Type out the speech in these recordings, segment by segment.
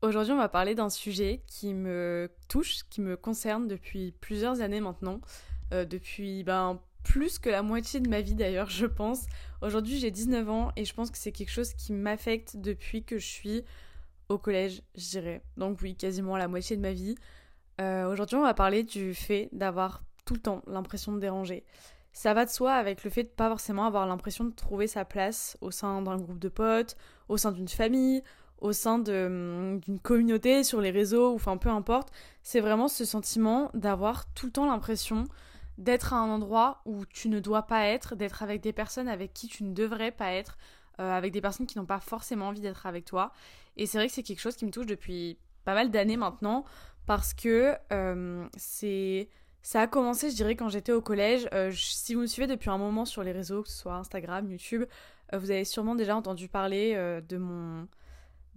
Aujourd'hui, on va parler d'un sujet qui me touche, qui me concerne depuis plusieurs années maintenant, euh, depuis ben, plus que la moitié de ma vie d'ailleurs, je pense. Aujourd'hui, j'ai 19 ans et je pense que c'est quelque chose qui m'affecte depuis que je suis au collège, je dirais. Donc oui, quasiment la moitié de ma vie. Euh, aujourd'hui, on va parler du fait d'avoir tout le temps l'impression de déranger. Ça va de soi avec le fait de pas forcément avoir l'impression de trouver sa place au sein d'un groupe de potes, au sein d'une famille, au sein hum, d'une communauté, sur les réseaux, ou enfin peu importe, c'est vraiment ce sentiment d'avoir tout le temps l'impression d'être à un endroit où tu ne dois pas être, d'être avec des personnes avec qui tu ne devrais pas être, euh, avec des personnes qui n'ont pas forcément envie d'être avec toi. Et c'est vrai que c'est quelque chose qui me touche depuis pas mal d'années maintenant, parce que euh. Ça a commencé, je dirais, quand j'étais au collège. Euh, si vous me suivez depuis un moment sur les réseaux, que ce soit Instagram, YouTube, vous avez sûrement déjà entendu parler de mon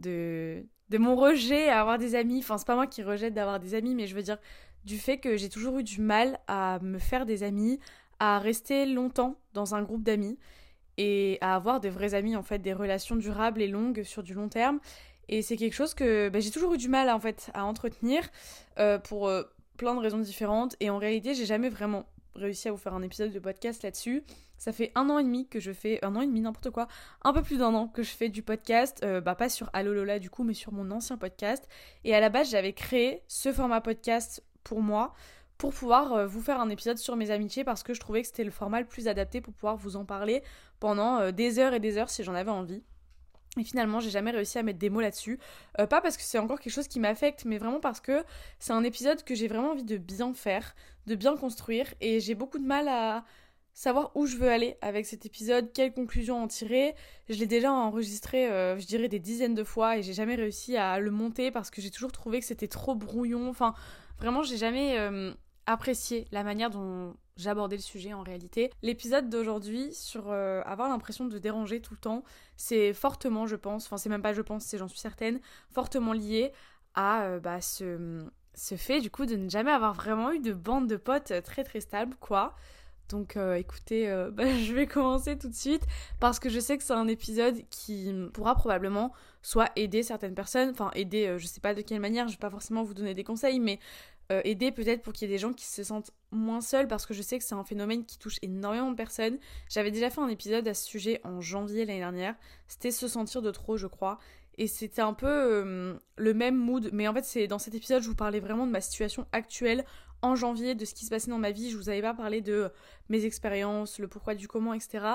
de, mon rejet à avoir des amis. Enfin, c'est pas moi qui rejette d'avoir des amis, mais je veux dire du fait que j'ai toujours eu du mal à me faire des amis, à rester longtemps dans un groupe d'amis et à avoir des vrais amis, en fait, des relations durables et longues sur du long terme. Et c'est quelque chose que bah, j'ai toujours eu du mal en fait à entretenir euh, pour euh, plein de raisons différentes. Et en réalité, j'ai jamais vraiment réussi à vous faire un épisode de podcast là-dessus. Ça fait un an et demi que je fais, un an et demi, n'importe quoi, un peu plus d'un an que je fais du podcast, euh, bah pas sur Allo Lola du coup, mais sur mon ancien podcast. Et à la base, j'avais créé ce format podcast pour moi, pour pouvoir euh, vous faire un épisode sur mes amitiés, parce que je trouvais que c'était le format le plus adapté pour pouvoir vous en parler pendant euh, des heures et des heures si j'en avais envie. Et finalement, j'ai jamais réussi à mettre des mots là-dessus. pas parce que c'est encore quelque chose qui m'affecte, mais vraiment parce que c'est un épisode que j'ai vraiment envie de bien faire, de bien construire, et j'ai beaucoup de mal à, savoir où je veux aller avec cet épisode, quelles conclusions en tirer. Je l'ai déjà enregistré, euh, je dirais, des dizaines de fois et j'ai jamais réussi à le monter parce que j'ai toujours trouvé que c'était trop brouillon. Enfin, vraiment, j'ai jamais euh, apprécié la manière dont j'abordais le sujet en réalité. L'épisode d'aujourd'hui sur euh, avoir l'impression de déranger tout le temps, c'est fortement, je pense, enfin c'est même pas je pense, c'est j'en suis certaine, fortement lié à bah, ce, ce fait du coup de ne jamais avoir vraiment eu de bande de potes très très stable, quoi. Donc euh, écoutez, euh, bah, je vais commencer tout de suite parce que je sais que c'est un épisode qui pourra probablement soit aider certaines personnes, enfin aider, euh, je sais pas de quelle manière, je vais pas forcément vous donner des conseils, mais aider peut-être pour qu'il y ait des gens qui se sentent moins seuls parce que je sais que c'est un phénomène qui touche énormément de personnes. J'avais déjà fait un épisode à ce sujet en janvier l'année dernière, c'était se sentir de trop je crois, et c'était un peu le même mood, mais en fait c'est dans cet épisode je vous parlais vraiment de ma situation actuelle en janvier de ce qui se passait dans ma vie. Je vous avais pas parlé de mes expériences, le pourquoi du comment, etc.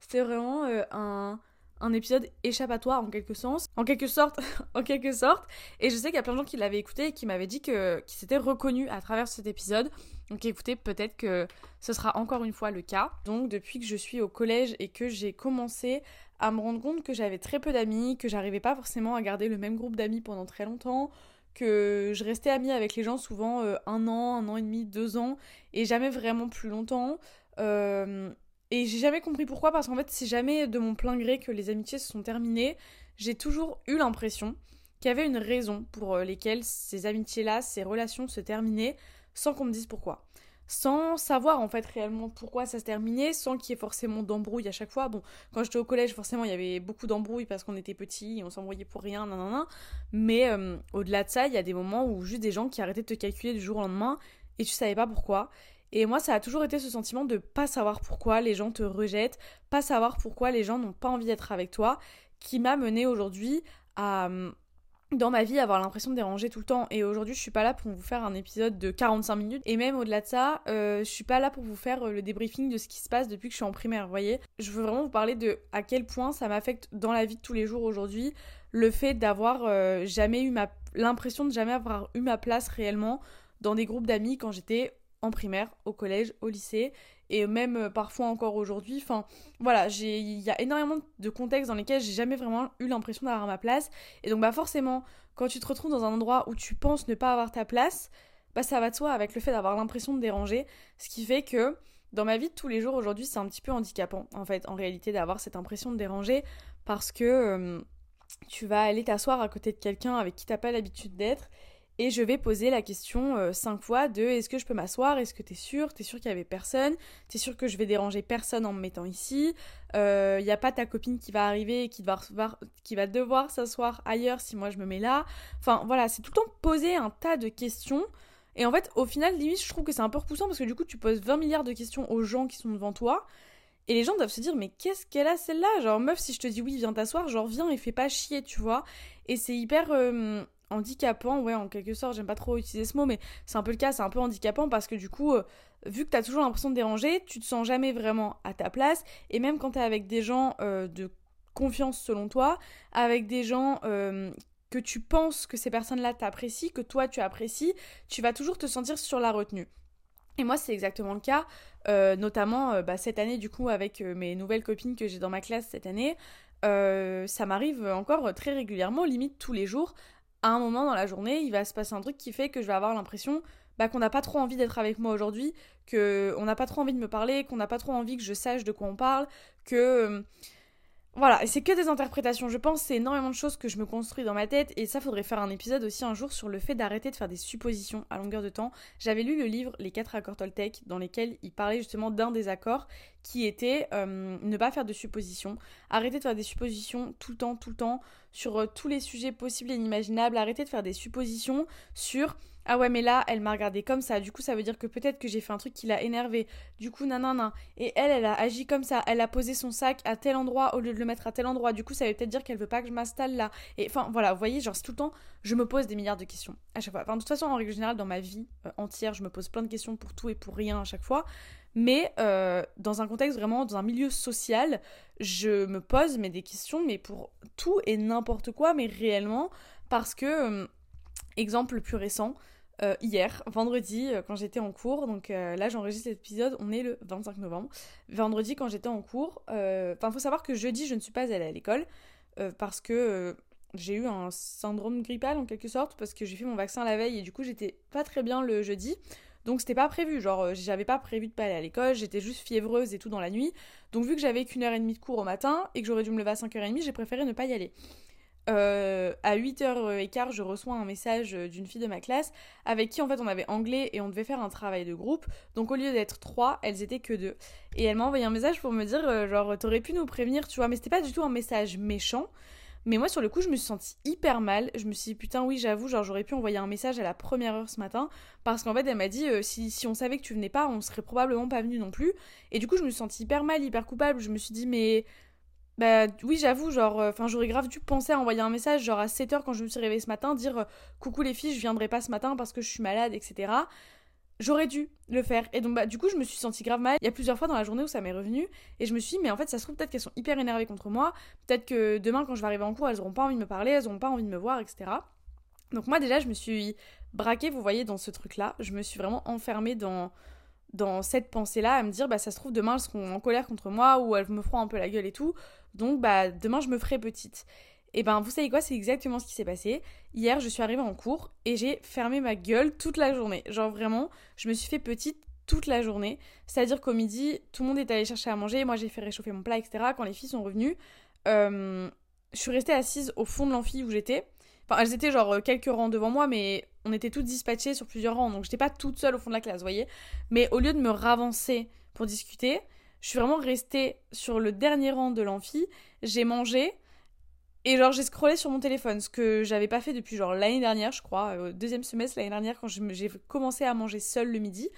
C'était vraiment euh, un, un épisode échappatoire en quelque sens, en quelque sorte, en quelque sorte. Et je sais qu'il y a plein de gens qui l'avaient écouté et qui m'avaient dit que qui s'étaient reconnus à travers cet épisode. Donc écoutez, peut-être que ce sera encore une fois le cas. Donc depuis que je suis au collège et que j'ai commencé à me rendre compte que j'avais très peu d'amis, que j'arrivais pas forcément à garder le même groupe d'amis pendant très longtemps, que je restais amie avec les gens souvent euh, un an, un an et demi, deux ans, et jamais vraiment plus longtemps. Euh, et j'ai jamais compris pourquoi, parce qu'en fait, c'est jamais de mon plein gré que les amitiés se sont terminées. J'ai toujours eu l'impression qu'il y avait une raison pour euh, lesquelles ces amitiés-là, ces relations se terminaient, sans qu'on me dise pourquoi sans savoir en fait réellement pourquoi ça se terminait, sans qu'il y ait forcément d'embrouille à chaque fois. Bon, quand j'étais au collège, forcément, il y avait beaucoup d'embrouilles parce qu'on était petits, on s'embrouillait pour rien, nan, Mais euh, au-delà de ça, il y a des moments où juste des gens qui arrêtaient de te calculer du jour au lendemain et tu savais pas pourquoi. Et moi, ça a toujours été ce sentiment de pas savoir pourquoi les gens te rejettent, pas savoir pourquoi les gens n'ont pas envie d'être avec toi, qui m'a mené aujourd'hui à hum, dans ma vie avoir l'impression de déranger tout le temps. Et aujourd'hui je suis pas là pour vous faire un épisode de 45 minutes. Et même au-delà de ça euh, je suis pas là pour vous faire euh, le débriefing de ce qui se passe depuis que je suis en primaire vous voyez. Je veux vraiment vous parler de à quel point ça m'affecte dans la vie de tous les jours aujourd'hui le fait d'avoir euh, jamais eu ma l'impression de jamais avoir eu ma place réellement dans des groupes d'amis quand j'étais en primaire, au collège, au lycée et même euh, parfois encore aujourd'hui. Enfin, voilà, il y a énormément de contextes dans lesquels j'ai jamais vraiment eu l'impression d'avoir ma place. Et donc, bah forcément, quand tu te retrouves dans un endroit où tu penses ne pas avoir ta place, bah ça va de soi avec le fait d'avoir l'impression de déranger. Ce qui fait que dans ma vie de tous les jours aujourd'hui, c'est un petit peu handicapant, en fait, en réalité, d'avoir cette impression de déranger parce que tu vas aller t'asseoir à côté de quelqu'un avec qui t'as pas l'habitude d'être et je vais poser la question euh, cinq fois de est-ce que je peux m'asseoir? Est-ce que t'es sûr? T'es sûr qu'il y avait personne? T'es sûr que je vais déranger personne en me mettant ici? Il euh, n'y a pas ta copine qui va arriver et qui va, qui va devoir s'asseoir ailleurs si moi je me mets là? Enfin voilà, c'est tout le temps poser un tas de questions. Et en fait, au final, limite, je trouve que c'est un peu repoussant parce que du coup, tu poses 20 milliards de questions aux gens qui sont devant toi. Et les gens doivent se dire, mais qu'est-ce qu'elle a celle-là? Genre, meuf, si je te dis oui, viens t'asseoir, genre, viens et fais pas chier, tu vois? Et c'est hyper. Euh, handicapant, ouais, en quelque sorte, j'aime pas trop utiliser ce mot, mais c'est un peu le cas, c'est un peu handicapant parce que du coup, euh, vu que t'as toujours l'impression de déranger, tu te sens jamais vraiment à ta place, et même quand t'es avec des gens euh, de confiance selon toi, avec des gens euh, que tu penses que ces personnes-là t'apprécient, que toi tu apprécies, tu vas toujours te sentir sur la retenue. Et moi, c'est exactement le cas, notamment bah, cette année, du coup, avec mes nouvelles copines que j'ai dans ma classe cette année. ça m'arrive encore très régulièrement, limite tous les jours, à un moment dans la journée, il va se passer un truc qui fait que je vais avoir l'impression bah, qu'on n'a pas trop envie d'être avec moi aujourd'hui, qu'on n'a pas trop envie de me parler, qu'on n'a pas trop envie que je sache de quoi on parle, que euh, voilà, et c'est que des interprétations. Je pense c'est énormément de choses que je me construis dans ma tête et ça faudrait faire un épisode aussi un jour sur le fait d'arrêter de faire des suppositions à longueur de temps. J'avais lu le livre Les quatre accords Toltec dans lesquels il parlait justement d'un des accords qui était euh, ne pas faire de suppositions, arrêter de faire des suppositions tout le temps, tout le temps sur euh, tous les sujets possibles et inimaginables, arrêter de faire des suppositions sur ah ouais mais là elle m'a regardé comme ça. Du coup ça veut dire que peut-être que j'ai fait un truc qui l'a énervé. Du coup nanana et elle elle a agi comme ça. Elle a posé son sac à tel endroit au lieu de le mettre à tel endroit. Du coup ça veut peut-être dire qu'elle veut pas que je m'installe là. Et enfin voilà vous voyez genre tout le temps je me pose des milliards de questions à chaque fois. Enfin de toute façon en règle générale dans ma vie euh, entière je me pose plein de questions pour tout et pour rien à chaque fois mais euh, dans un contexte vraiment dans un milieu social je me pose des questions mais pour tout et n'importe quoi mais réellement parce que euh, exemple le plus récent euh, hier, vendredi, quand j'étais en cours. Donc là, j'enregistre cet épisode, on est le 25 novembre. Vendredi, quand j'étais en cours, enfin, faut savoir que jeudi, je ne suis pas allée à l'école parce que j'ai eu un syndrome grippal en quelque sorte, parce que j'ai fait mon vaccin la veille et du coup, j'étais pas très bien le jeudi. Donc c'était pas prévu, genre j'avais pas prévu de pas aller à l'école, j'étais juste fiévreuse et tout dans la nuit. Donc vu que j'avais qu'une heure et demie de cours au matin et que j'aurais dû me lever à 5h30, j'ai préféré ne pas y aller. Euh, à 8h15, je reçois un message d'une fille de ma classe avec qui en fait on avait anglais et on devait faire un travail de groupe. Donc au lieu d'être trois, elles étaient que deux. Et elle m'a envoyé un message pour me dire euh, genre t'aurais pu nous prévenir, tu vois, mais c'était pas du tout un message méchant. Mais moi sur le coup, je me suis sentie hyper mal. Je me suis dit putain oui, j'avoue, genre j'aurais pu envoyer un message à la première heure ce matin parce qu'en fait elle m'a dit euh, si, on savait que tu venais pas, on serait probablement pas venu non plus. Et du coup, je me suis sentie hyper mal, hyper coupable. Je me suis dit mais bah oui, j'avoue, genre, euh, enfin, j'aurais grave dû penser à envoyer un message, genre à 7h quand je me suis réveillée ce matin, dire euh, coucou les filles, je viendrai pas ce matin parce que je suis malade, etc. J'aurais dû le faire. Et donc, bah, du coup, je me suis sentie grave mal. Il y a plusieurs fois dans la journée où ça m'est revenu. Et je me suis dit, mais en fait, ça se trouve, peut-être qu'elles sont hyper énervées contre moi. Peut-être que demain, quand je vais arriver en cours, elles auront pas envie de me parler, elles auront pas envie de me voir, etc. Donc, moi, déjà, je me suis braquée, vous voyez, dans ce truc-là. Je me suis vraiment enfermée dans dans cette pensée-là, à me dire, bah ça se trouve, demain elles seront en colère contre moi ou elles me feront un peu la gueule et tout. Donc, bah demain je me ferai petite. Et ben, vous savez quoi, c'est exactement ce qui s'est passé. Hier, je suis arrivée en cours et j'ai fermé ma gueule toute la journée. Genre vraiment, je me suis fait petite toute la journée. C'est-à-dire qu'au midi, tout le monde est allé chercher à manger, moi j'ai fait réchauffer mon plat, etc. Quand les filles sont revenues, euh, je suis restée assise au fond de l'amphi où j'étais. Enfin, elles étaient genre quelques rangs devant moi, mais on était toutes dispatchées sur plusieurs rangs, donc j'étais pas toute seule au fond de la classe, vous voyez. Mais au lieu de me ravancer pour discuter, je suis vraiment restée sur le dernier rang de l'amphi, j'ai mangé, et genre j'ai scrollé sur mon téléphone, ce que j'avais pas fait depuis genre l'année dernière, je crois, au deuxième semestre l'année dernière, quand j'ai commencé à manger seule le midi.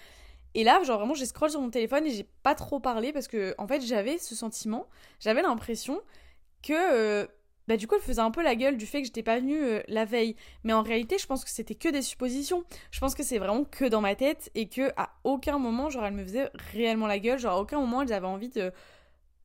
Et là, genre vraiment, j'ai scrollé sur mon téléphone et j'ai pas trop parlé parce que, en fait, j'avais ce sentiment, j'avais l'impression que euh, bah du coup elle faisait un peu la gueule du fait que j'étais pas venue euh, la veille. Mais en réalité je pense que c'était que des suppositions. Je pense que c'est vraiment que dans ma tête et que à aucun moment genre elle me faisait réellement la gueule. Genre à aucun moment elles avaient envie de,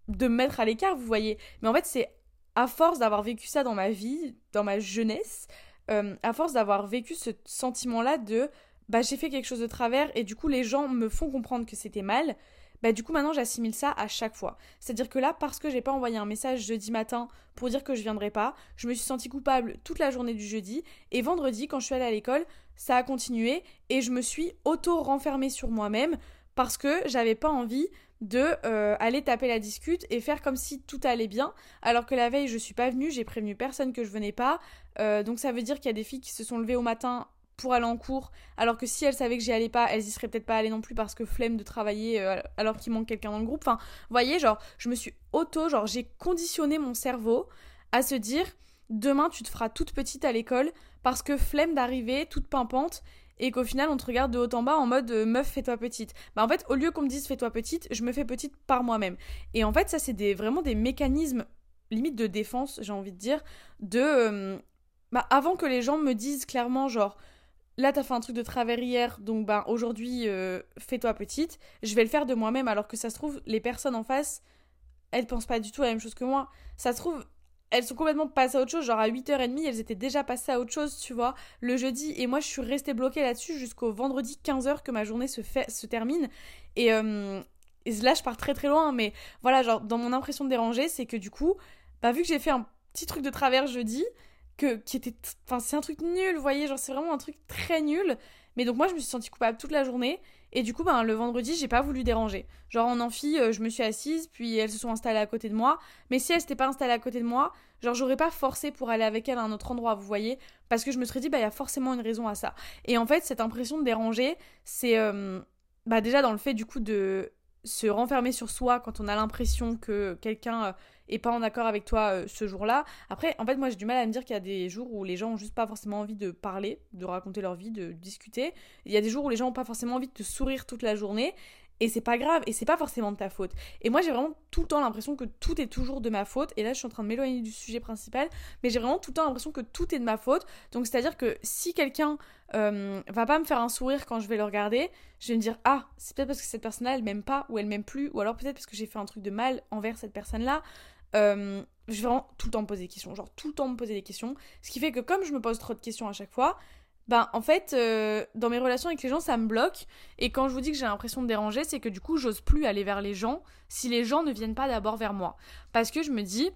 de me mettre à l'écart, vous voyez. Mais en fait c'est à force d'avoir vécu ça dans ma vie, dans ma jeunesse, euh, à force d'avoir vécu ce sentiment-là de bah j'ai fait quelque chose de travers et du coup les gens me font comprendre que c'était mal bah du coup maintenant j'assimile ça à chaque fois. C'est-à-dire que là, parce que j'ai pas envoyé un message jeudi matin pour dire que je viendrai pas, je me suis sentie coupable toute la journée du jeudi, et vendredi, quand je suis allée à l'école, ça a continué, et je me suis auto-renfermée sur moi-même parce que j'avais pas envie de euh, aller taper la discute et faire comme si tout allait bien, alors que la veille je suis pas venue, j'ai prévenu personne que je venais pas, euh, donc ça veut dire qu'il y a des filles qui se sont levées au matin pour aller en cours, alors que si elles savaient que j'y allais pas, elles y seraient peut-être pas allées non plus parce que flemme de travailler euh, alors qu'il manque quelqu'un dans le groupe. Enfin, voyez, genre, je me suis auto, genre, j'ai conditionné mon cerveau à se dire, demain tu te feras toute petite à l'école parce que flemme d'arriver toute pimpante et qu'au final on te regarde de haut en bas en mode euh, meuf fais-toi petite. Bah en fait au lieu qu'on me dise fais-toi petite, je me fais petite par moi-même. Et en fait ça c'est des, vraiment des mécanismes limite de défense j'ai envie de dire de euh, bah avant que les gens me disent clairement genre là t'as fait un truc de travers hier donc bah aujourd'hui euh, fais-toi petite, je vais le faire de moi-même alors que ça se trouve les personnes en face elles pensent pas du tout la même chose que moi. Ça se trouve, elles sont complètement passées à autre chose. Genre à 8h30, elles étaient déjà passées à autre chose, tu vois, le jeudi. Et moi, je suis restée bloquée là-dessus jusqu'au vendredi 15h que ma journée se, fait, se termine. Et, euh, là, je pars très très loin. Mais voilà, genre, dans mon impression de déranger, c'est que du coup, bah, vu que j'ai fait un petit truc de travers jeudi, que, qui était. Enfin, c'est un truc nul, vous voyez, genre, c'est vraiment un truc très nul. Mais donc, moi, je me suis sentie coupable toute la journée. Et du coup, ben, le vendredi, j'ai pas voulu déranger. Genre en amphi, euh, je me suis assise, puis elles se sont installées à côté de moi. Mais si elles s'étaient pas installées à côté de moi, genre j'aurais pas forcé pour aller avec elles à un autre endroit, vous voyez Parce que je me serais dit, bah il y a forcément une raison à ça. Et en fait, cette impression de déranger, c'est euh, bah déjà dans le fait du coup de se renfermer sur soi quand on a l'impression que quelqu'un est pas en accord avec toi euh, ce jour-là. Après, en fait, moi j'ai du mal à me dire qu'il y a des jours où les gens ont juste pas forcément envie de parler, de raconter leur vie, de discuter. Il y a des jours où les gens ont pas forcément envie de te sourire toute la journée. Et c'est pas grave, et c'est pas forcément de ta faute. Et moi j'ai vraiment tout le temps l'impression que tout est toujours de ma faute. Et là je suis en train de m'éloigner du sujet principal, mais j'ai vraiment tout le temps l'impression que tout est de ma faute. Donc c'est à dire que si quelqu'un euh, va pas me faire un sourire quand je vais le regarder, je vais me dire ah c'est peut-être parce que cette personne-là elle m'aime pas ou elle m'aime plus, ou alors peut-être parce que j'ai fait un truc de mal envers cette personne-là. Euh, je vais vraiment tout le temps me poser des questions, genre tout le temps me poser des questions. Ce qui fait que comme je me pose trop de questions à chaque fois, ben en fait, euh, dans mes relations avec les gens, ça me bloque. Et quand je vous dis que j'ai l'impression de déranger, c'est que du coup, j'ose plus aller vers les gens si les gens ne viennent pas d'abord vers moi. Parce que je me dis,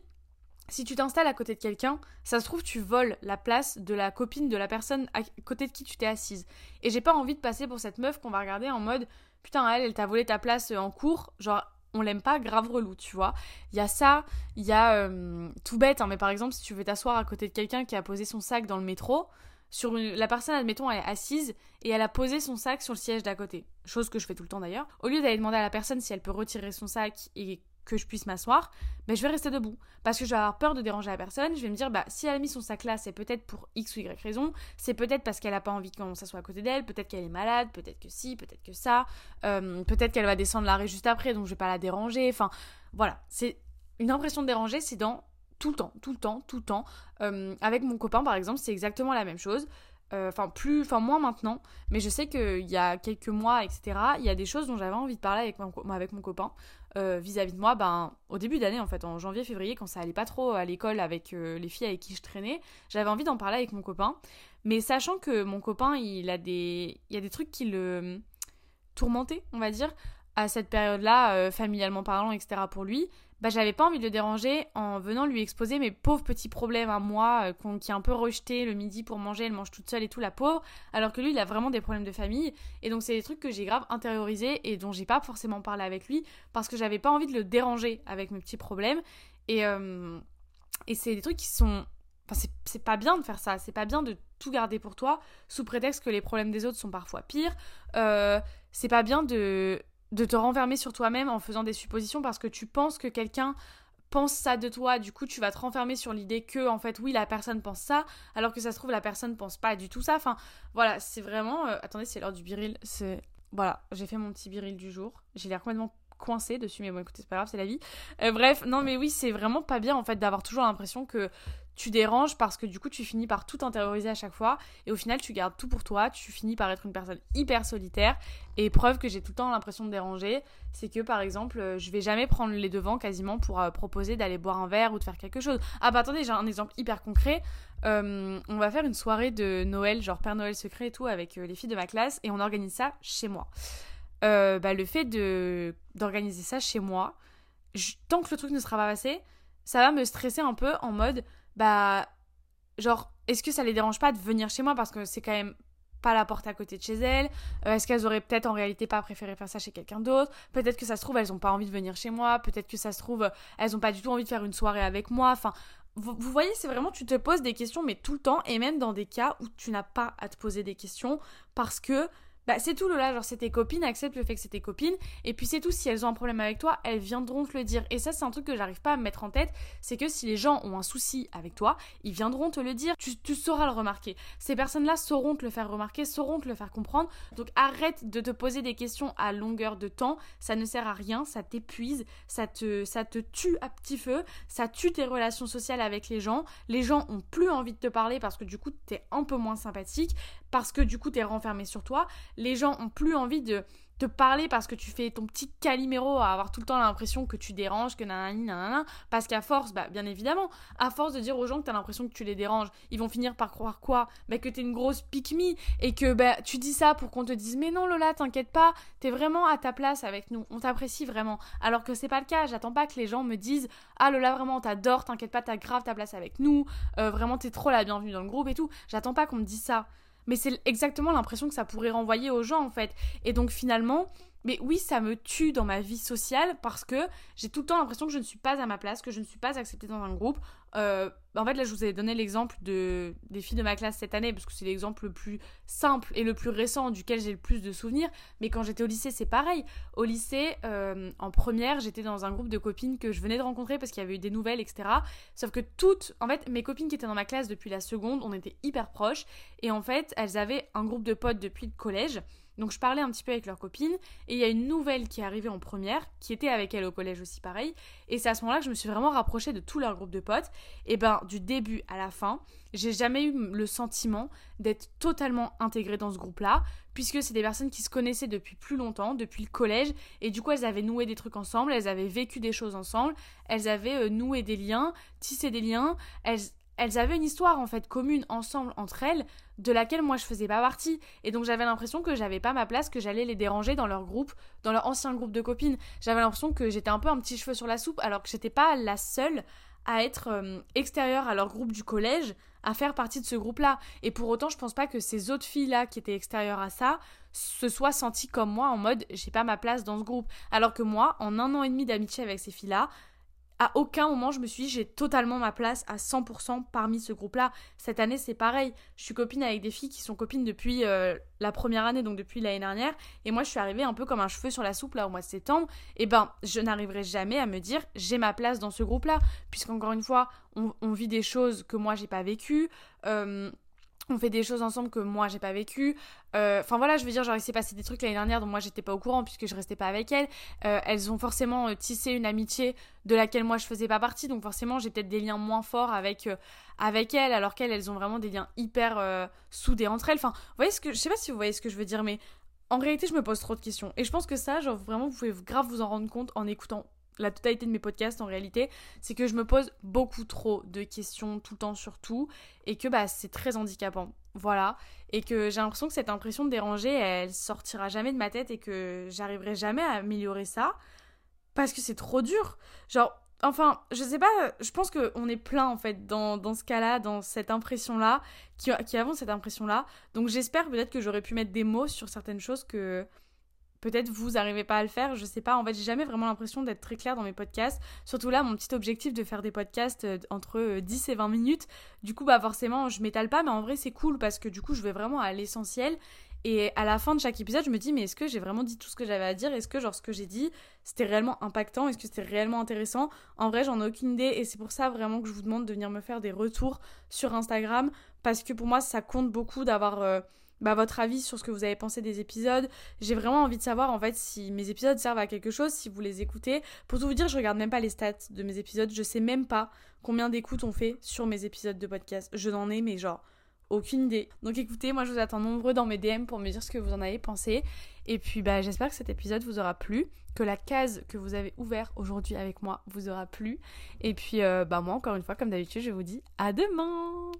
si tu t'installes à côté de quelqu'un, ça se trouve, tu voles la place de la copine de la personne à côté de qui tu t'es assise. Et j'ai pas envie de passer pour cette meuf qu'on va regarder en mode, putain, elle, elle t'a volé ta place en cours. Genre, on l'aime pas grave relou, tu vois. Il y a ça, il y a euh, tout bête, hein, mais par exemple, si tu veux t'asseoir à côté de quelqu'un qui a posé son sac dans le métro, sur la personne, admettons, elle est assise et elle a posé son sac sur le siège d'à côté. Chose que je fais tout le temps d'ailleurs. Au lieu d'aller demander à la personne si elle peut retirer son sac et que je puisse m'asseoir, mais je vais rester debout. Parce que je vais avoir peur de déranger la personne. Je vais me dire, bah, si elle a mis son sac là, c'est peut-être pour X ou Y raison. C'est peut-être parce qu'elle a pas envie qu'on s'assoie à côté d'elle. Peut-être qu'elle est malade. Peut-être que si. Peut-être que ça. Euh, peut-être qu'elle va descendre l'arrêt juste après, donc je vais pas la déranger. Enfin, voilà. C'est une impression de déranger, c'est dans tout le temps, tout le temps, tout le temps. Euh, avec mon copain, par exemple, c'est exactement la même chose. Euh, enfin, plus, enfin, moins maintenant. Mais je sais qu'il y a quelques mois, etc., il y a des choses dont j'avais envie de parler avec mon, avec mon copain. Euh, vis-à-vis de moi, ben, au début d'année, en fait, en janvier, février, quand ça allait pas trop à l'école avec les filles avec qui je traînais, j'avais envie d'en parler avec mon copain. Mais sachant que mon copain, il a des, il y a des trucs qui le tourmentaient, on va dire, à cette période-là, familialement parlant, etc., pour lui bah, j'avais pas envie de le déranger en venant lui exposer mes pauvres petits problèmes à moi, euh, qui est un peu rejeté le midi pour manger, elle mange toute seule et tout, la pauvre, alors que lui, il a vraiment des problèmes de famille. Et donc, c'est des trucs que j'ai grave intériorisés et dont j'ai pas forcément parlé avec lui parce que j'avais pas envie de le déranger avec mes petits problèmes. Et, euh, et c'est des trucs qui sont. Enfin, c'est pas bien de faire ça, c'est pas bien de tout garder pour toi sous prétexte que les problèmes des autres sont parfois pires. Euh, c'est pas bien de de te renfermer sur toi-même en faisant des suppositions parce que tu penses que quelqu'un pense ça de toi, du coup tu vas te renfermer sur l'idée que en fait oui la personne pense ça, alors que ça se trouve la personne pense pas du tout ça. Enfin voilà, c'est vraiment. Euh, attendez, c'est l'heure du biril. C'est voilà, j'ai fait mon petit biril du jour. J'ai l'air complètement coincé dessus, mais bon écoutez c'est pas grave, c'est la vie. Euh, bref, non mais oui c'est vraiment pas bien en fait d'avoir toujours l'impression que tu déranges parce que du coup tu finis par tout intérioriser à chaque fois et au final tu gardes tout pour toi, tu finis par être une personne hyper solitaire et preuve que j'ai tout le temps l'impression de déranger, c'est que par exemple euh, je vais jamais prendre les devants quasiment pour euh, proposer d'aller boire un verre ou de faire quelque chose. Ah bah attendez j'ai un exemple hyper concret, on va faire une soirée de Noël, genre Père Noël secret et tout avec les filles de ma classe et on organise ça chez moi. Bah le fait de d'organiser ça chez moi, tant que le truc ne sera pas passé, ça va me stresser un peu en mode bah, genre, est-ce que ça les dérange pas de venir chez moi parce que c'est quand même pas la porte à côté de chez elles? Euh, Est-ce qu'elles auraient peut-être en réalité pas préféré faire ça chez quelqu'un d'autre? Peut-être que ça se trouve, elles ont pas envie de venir chez moi. Peut-être que ça se trouve, elles ont pas du tout envie de faire une soirée avec moi. Enfin, vous, vous voyez, c'est vraiment, tu te poses des questions, mais tout le temps, et même dans des cas où tu n'as pas à te poser des questions, parce que bah c'est tout Lola, genre c'est tes copines, accepte le fait que c'est tes copines, et puis c'est tout, si elles ont un problème avec toi, elles viendront te le dire. Et ça c'est un truc que j'arrive pas à me mettre en tête, c'est que si les gens ont un souci avec toi, ils viendront te le dire, tu, sauras le remarquer. Ces personnes-là sauront te le faire remarquer, sauront te le faire comprendre, donc arrête de te poser des questions à longueur de temps, ça ne sert à rien, ça t'épuise, ça te, ça te tue à petit feu, ça tue tes relations sociales avec les gens, les gens ont plus envie de te parler parce que du coup t'es un peu moins sympathique, parce que du coup t'es renfermé sur toi, les gens ont plus envie de te parler parce que tu fais ton petit caliméro à avoir tout le temps l'impression que tu déranges, que nanani nanana, parce qu'à force, bah bien évidemment, à force de dire aux gens que t'as l'impression que tu les déranges, ils vont finir par croire quoi? Bah que t'es une grosse pique et que bah tu dis ça pour qu'on te dise mais non Lola, t'inquiète pas, t'es vraiment à ta place avec nous, on t'apprécie vraiment. Alors que c'est pas le cas, j'attends pas que les gens me disent ah Lola vraiment t'adore, t'inquiète pas, t'as grave ta place avec nous, euh, vraiment t'es trop la bienvenue dans le groupe et tout. J'attends pas qu'on me dise ça mais c'est exactement l'impression que ça pourrait renvoyer aux gens en fait. Et donc finalement, mais oui, ça me tue dans ma vie sociale parce que j'ai tout le temps l'impression que je ne suis pas à ma place, que je ne suis pas acceptée dans un groupe. Euh, en fait, là, je vous ai donné l'exemple de, des filles de ma classe cette année parce que c'est l'exemple le plus simple et le plus récent duquel j'ai le plus de souvenirs. Mais quand j'étais au lycée, c'est pareil. Au lycée, euh, en première, j'étais dans un groupe de copines que je venais de rencontrer parce qu'il y avait eu des nouvelles, etc. Sauf que toutes, en fait, mes copines qui étaient dans ma classe depuis la seconde, on était hyper proches. Et en fait, elles avaient un groupe de potes depuis le collège. Donc je parlais un petit peu avec leurs copines et il y a une nouvelle qui est arrivée en première, qui était avec elle au collège aussi pareil. Et c'est à ce moment-là que je me suis vraiment rapprochée de tout leur groupe de potes. Et ben du début à la fin, j'ai jamais eu le sentiment d'être totalement intégrée dans ce groupe-là, puisque c'est des personnes qui se connaissaient depuis plus longtemps, depuis le collège, et du coup elles avaient noué des trucs ensemble, elles avaient vécu des choses ensemble, elles avaient euh, noué des liens, tissé des liens, elles, elles avaient une histoire en fait commune ensemble entre elles de laquelle moi je faisais pas partie. Et donc j'avais l'impression que j'avais pas ma place que j'allais les déranger dans leur groupe dans leur ancien groupe de copines. J'avais l'impression que j'étais un peu un petit cheveu sur la soupe alors que j'étais pas la seule à être euh, extérieure à leur groupe du collège à faire partie de ce groupe là et pour autant je pense pas que ces autres filles là qui étaient extérieures à ça se soient senties comme moi en mode j'ai pas ma place dans ce groupe. Alors que moi en un an et demi d'amitié avec ces filles là à aucun moment je me suis dit j'ai totalement ma place à 100% parmi ce groupe-là. Cette année c'est pareil, je suis copine avec des filles qui sont copines depuis euh, la première année, donc depuis l'année dernière, et moi je suis arrivée un peu comme un cheveu sur la soupe là au mois de septembre, et ben je n'arriverai jamais à me dire j'ai ma place dans ce groupe-là, puisqu'encore une fois on, vit des choses que moi j'ai pas vécues. Euh, on fait des choses ensemble que moi j'ai pas vécu. Euh, enfin voilà, je veux dire, genre il s'est passé des trucs l'année dernière dont moi j'étais pas au courant puisque je restais pas avec elles. Euh, elles ont forcément euh, tissé une amitié de laquelle moi je faisais pas partie, donc forcément j'ai peut-être des liens moins forts avec avec elles, alors qu'elles elles ont vraiment des liens hyper soudés entre elles. Enfin, vous voyez ce que je sais pas si vous voyez ce que je veux dire, mais en réalité je me pose trop de questions et je pense que ça, genre vraiment vous pouvez grave vous en rendre compte en écoutant la totalité de mes podcasts en réalité, c'est que je me pose beaucoup trop de questions tout le temps sur tout et que bah c'est très handicapant. Voilà, et que j'ai l'impression que cette impression de déranger, elle sortira jamais de ma tête et que j'arriverai jamais à améliorer ça parce que c'est trop dur. Genre enfin, je sais pas, je pense qu'on est plein en fait dans, ce cas-là, dans cette impression-là, qui, qui avons cette impression-là. Donc j'espère peut-être que j'aurais pu mettre des mots sur certaines choses que, Peut-être vous n'arrivez pas à le faire, je sais pas. En fait, j'ai jamais vraiment l'impression d'être très claire dans mes podcasts. Surtout là, mon petit objectif de faire des podcasts euh, entre 10 euh, et 20 minutes. Du coup, bah forcément, je m'étale pas, mais en vrai, c'est cool parce que du coup, je vais vraiment à l'essentiel. Et à la fin de chaque épisode, je me dis, mais est-ce que j'ai vraiment dit tout ce que j'avais à dire? Est-ce que, genre, ce que j'ai dit, c'était réellement impactant? Est-ce que c'était réellement intéressant? En vrai, j'en ai aucune idée. Et c'est pour ça vraiment que je vous demande de venir me faire des retours sur Instagram. Parce que pour moi, ça compte beaucoup d'avoir. Euh, bah, votre avis sur ce que vous avez pensé des épisodes. J'ai vraiment envie de savoir en fait si mes épisodes servent à quelque chose, si vous les écoutez. Pour tout vous dire, je regarde même pas les stats de mes épisodes. Je sais même pas combien d'écoutes on fait sur mes épisodes de podcast. Je n'en ai, mais genre aucune idée. Donc écoutez, moi je vous attends nombreux dans mes DM pour me dire ce que vous en avez pensé. Et puis bah j'espère que cet épisode vous aura plu, que la case que vous avez ouverte aujourd'hui avec moi vous aura plu. Et puis euh, bah moi encore une fois comme d'habitude je vous dis à demain